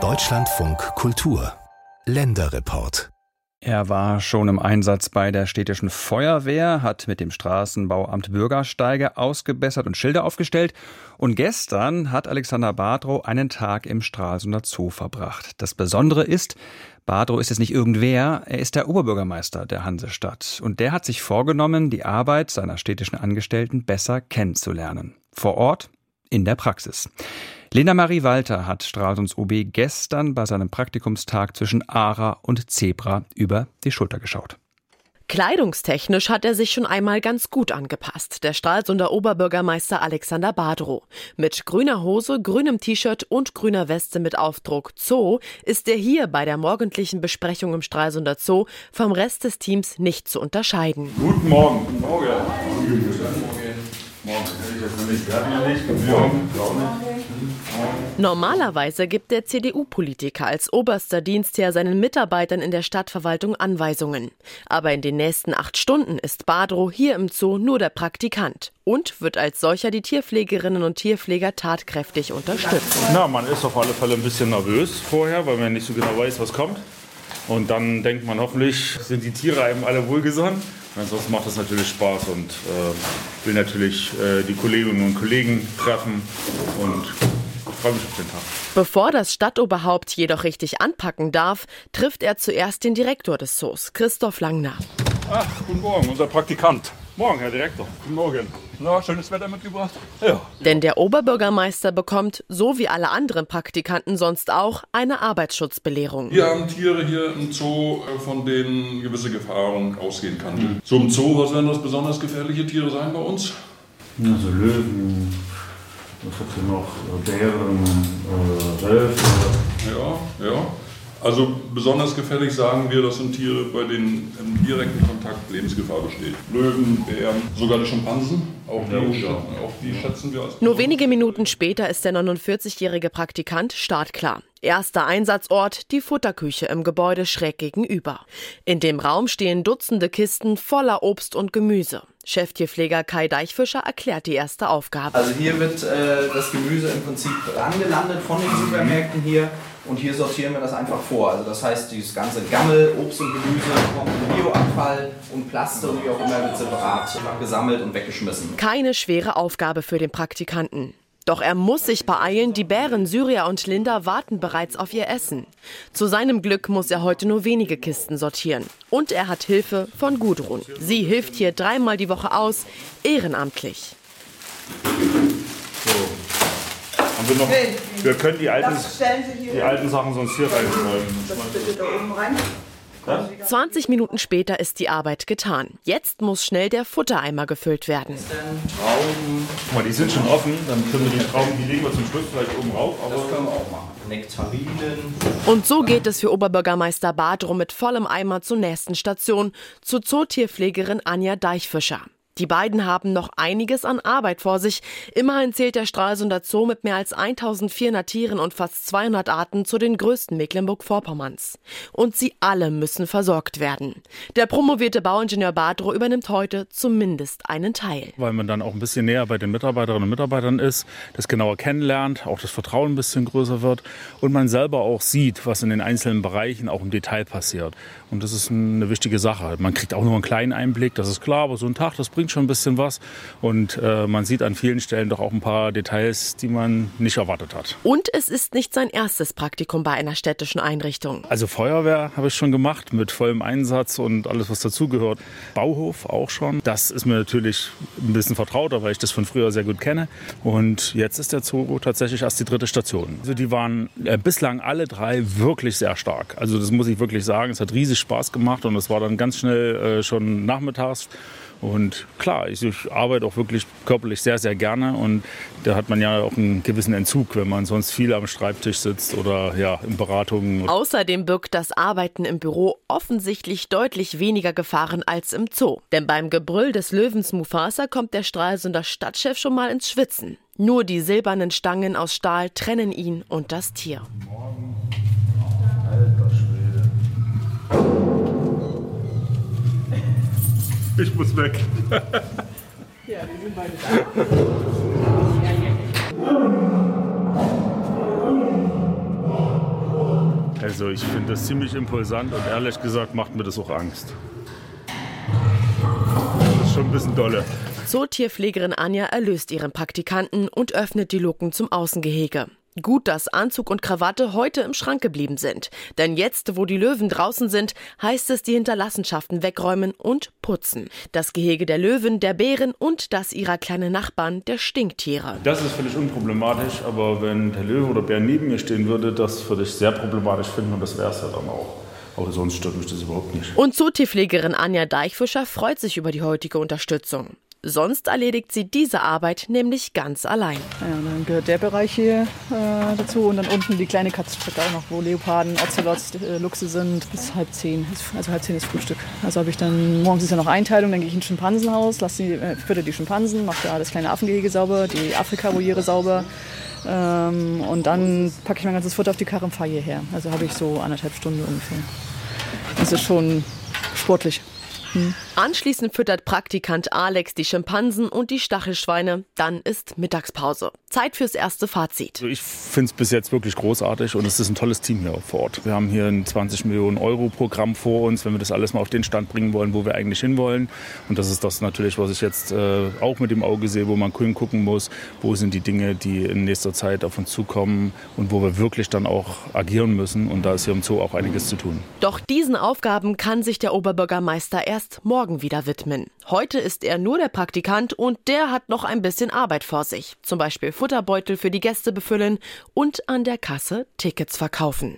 Deutschlandfunk Kultur Länderreport er war schon im Einsatz bei der städtischen Feuerwehr, hat mit dem Straßenbauamt Bürgersteige ausgebessert und Schilder aufgestellt. Und gestern hat Alexander Badrow einen Tag im Stralsunder Zoo verbracht. Das Besondere ist, Badrow ist es nicht irgendwer, er ist der Oberbürgermeister der Hansestadt. Und der hat sich vorgenommen, die Arbeit seiner städtischen Angestellten besser kennenzulernen. Vor Ort, in der Praxis. Lena Marie Walter hat Stralsunds OB gestern bei seinem Praktikumstag zwischen Ara und Zebra über die Schulter geschaut. Kleidungstechnisch hat er sich schon einmal ganz gut angepasst, der Stralsunder Oberbürgermeister Alexander Badrow. Mit grüner Hose, grünem T-Shirt und grüner Weste mit Aufdruck Zoo ist er hier bei der morgendlichen Besprechung im Stralsunder Zoo vom Rest des Teams nicht zu unterscheiden. Guten Morgen. Guten Morgen. Guten Morgen. Morgen. Normalerweise gibt der CDU-Politiker als oberster Dienstherr seinen Mitarbeitern in der Stadtverwaltung Anweisungen. Aber in den nächsten acht Stunden ist Badro hier im Zoo nur der Praktikant und wird als solcher die Tierpflegerinnen und Tierpfleger tatkräftig unterstützen. Na, man ist auf alle Fälle ein bisschen nervös vorher, weil man nicht so genau weiß, was kommt. Und dann denkt man, hoffentlich sind die Tiere einem alle wohlgesonnen. Ansonsten macht es natürlich Spaß und äh, will natürlich äh, die Kolleginnen und Kollegen treffen und freue mich auf den Tag. Bevor das Stadtoberhaupt jedoch richtig anpacken darf, trifft er zuerst den Direktor des Zoos, Christoph Langner. Ach, guten Morgen, unser Praktikant. Morgen, Herr Direktor. Guten Morgen. Na, schönes Wetter mitgebracht? Ja. Denn der Oberbürgermeister bekommt, so wie alle anderen Praktikanten sonst auch, eine Arbeitsschutzbelehrung. Wir haben Tiere hier im Zoo, äh, von denen gewisse Gefahren ausgehen kann. Mhm. So im Zoo, was werden das besonders gefährliche Tiere sein bei uns? Also Löwen, was hat sie noch? Bären, äh, Wölfe. Ja, ja. Also besonders gefährlich sagen wir, das sind Tiere, bei denen im direkten Kontakt Lebensgefahr besteht. Löwen, Bären, sogar die Schimpansen, auch die, ja, auch die schätzen wir als. Nur wenige Minuten später ist der 49-jährige Praktikant startklar. Erster Einsatzort die Futterküche im Gebäude schräg gegenüber. In dem Raum stehen Dutzende Kisten voller Obst und Gemüse. Cheftierpfleger Kai Deichfischer erklärt die erste Aufgabe. Also hier wird äh, das Gemüse im Prinzip angelandet von den Supermärkten hier und hier sortieren wir das einfach vor. Also das heißt, dieses ganze Gammel, Obst und Gemüse kommt in Bioabfall und Plaste und wie auch immer wird separat gesammelt und weggeschmissen. Keine schwere Aufgabe für den Praktikanten. Doch er muss sich beeilen, die Bären Syria und Linda warten bereits auf ihr Essen. Zu seinem Glück muss er heute nur wenige Kisten sortieren. Und er hat Hilfe von Gudrun. Sie hilft hier dreimal die Woche aus, ehrenamtlich. So. Haben wir, noch, wir können die alten, die alten Sachen sonst hier reinschreiben. Das bitte da oben rein. 20 Minuten später ist die Arbeit getan. Jetzt muss schnell der Futtereimer gefüllt werden. Trauben. Guck mal, die sind schon offen. Dann können wir die Trauben, die legen wir zum Schluss vielleicht oben rauf. Aber das können wir auch machen. Nektarinen. Und so geht es für Oberbürgermeister Badrum mit vollem Eimer zur nächsten Station, zu Zootierpflegerin Anja Deichfischer. Die beiden haben noch einiges an Arbeit vor sich. Immerhin zählt der Stralsunder Zoo mit mehr als 1400 Tieren und fast 200 Arten zu den größten Mecklenburg-Vorpommerns. Und sie alle müssen versorgt werden. Der promovierte Bauingenieur Badro übernimmt heute zumindest einen Teil. Weil man dann auch ein bisschen näher bei den Mitarbeiterinnen und Mitarbeitern ist, das genauer kennenlernt, auch das Vertrauen ein bisschen größer wird und man selber auch sieht, was in den einzelnen Bereichen auch im Detail passiert. Und das ist eine wichtige Sache. Man kriegt auch nur einen kleinen Einblick, das ist klar, aber so ein Tag, das bringt schon ein bisschen was. Und äh, man sieht an vielen Stellen doch auch ein paar Details, die man nicht erwartet hat. Und es ist nicht sein erstes Praktikum bei einer städtischen Einrichtung. Also Feuerwehr habe ich schon gemacht mit vollem Einsatz und alles, was dazugehört. Bauhof auch schon. Das ist mir natürlich ein bisschen vertrauter, weil ich das von früher sehr gut kenne. Und jetzt ist der Zoo tatsächlich erst die dritte Station. Also die waren äh, bislang alle drei wirklich sehr stark. Also das muss ich wirklich sagen. Es hat riesig Spaß gemacht und es war dann ganz schnell äh, schon nachmittags. Und klar, ich, ich, arbeite auch wirklich körperlich sehr, sehr gerne. Und da hat man ja auch einen gewissen Entzug, wenn man sonst viel am Schreibtisch sitzt oder ja, in Beratungen. Außerdem birgt das Arbeiten im Büro offensichtlich deutlich weniger Gefahren als im Zoo. Denn beim Gebrüll des Löwens Mufasa kommt der Stralsunder Stadtchef schon mal ins Schwitzen. Nur die silbernen Stangen aus Stahl trennen ihn und das Tier. Ich muss weg. ja, wir sind beide da. Also ich finde das ziemlich impulsant und ehrlich gesagt macht mir das auch Angst. Das ist schon ein bisschen dolle. So Tierpflegerin Anja erlöst ihren Praktikanten und öffnet die Luken zum Außengehege. Gut, dass Anzug und Krawatte heute im Schrank geblieben sind. Denn jetzt, wo die Löwen draußen sind, heißt es die Hinterlassenschaften wegräumen und putzen. Das Gehege der Löwen, der Bären und das ihrer kleinen Nachbarn, der Stinktiere. Das ist völlig unproblematisch, aber wenn der Löwe oder Bär neben mir stehen würde, das würde ich sehr problematisch finden und das wäre es ja dann auch. Aber sonst stört mich das überhaupt nicht. Und Zootierpflegerin Anja Deichfischer freut sich über die heutige Unterstützung. Sonst erledigt sie diese Arbeit nämlich ganz allein. Ja, dann gehört der Bereich hier äh, dazu und dann unten die kleine Katzenstrecke auch noch, wo Leoparden, Ocelots, äh, Luchse sind, bis halb zehn. Also halb zehn ist Frühstück. Also habe ich dann, morgens ist ja noch Einteilung, dann gehe ich in ein Schimpansenhaus, lasse die, äh, fütter die Schimpansen, mache da das kleine Affengehege sauber, die Afrika-Voliere sauber. Ähm, und dann packe ich mein ganzes Futter auf die Karre und fahre hierher. Also habe ich so anderthalb Stunden ungefähr. Das ist schon sportlich. Hm. Anschließend füttert Praktikant Alex die Schimpansen und die Stachelschweine. Dann ist Mittagspause. Zeit fürs erste Fazit. Also ich finde es bis jetzt wirklich großartig und es ist ein tolles Team hier vor Ort. Wir haben hier ein 20 Millionen Euro Programm vor uns, wenn wir das alles mal auf den Stand bringen wollen, wo wir eigentlich hinwollen. Und das ist das natürlich, was ich jetzt äh, auch mit dem Auge sehe, wo man gucken muss, wo sind die Dinge, die in nächster Zeit auf uns zukommen und wo wir wirklich dann auch agieren müssen. Und da ist hier im Zoo auch einiges zu tun. Doch diesen Aufgaben kann sich der Oberbürgermeister erst morgen wieder widmen. Heute ist er nur der Praktikant und der hat noch ein bisschen Arbeit vor sich. Zum Beispiel Futterbeutel für die Gäste befüllen und an der Kasse Tickets verkaufen.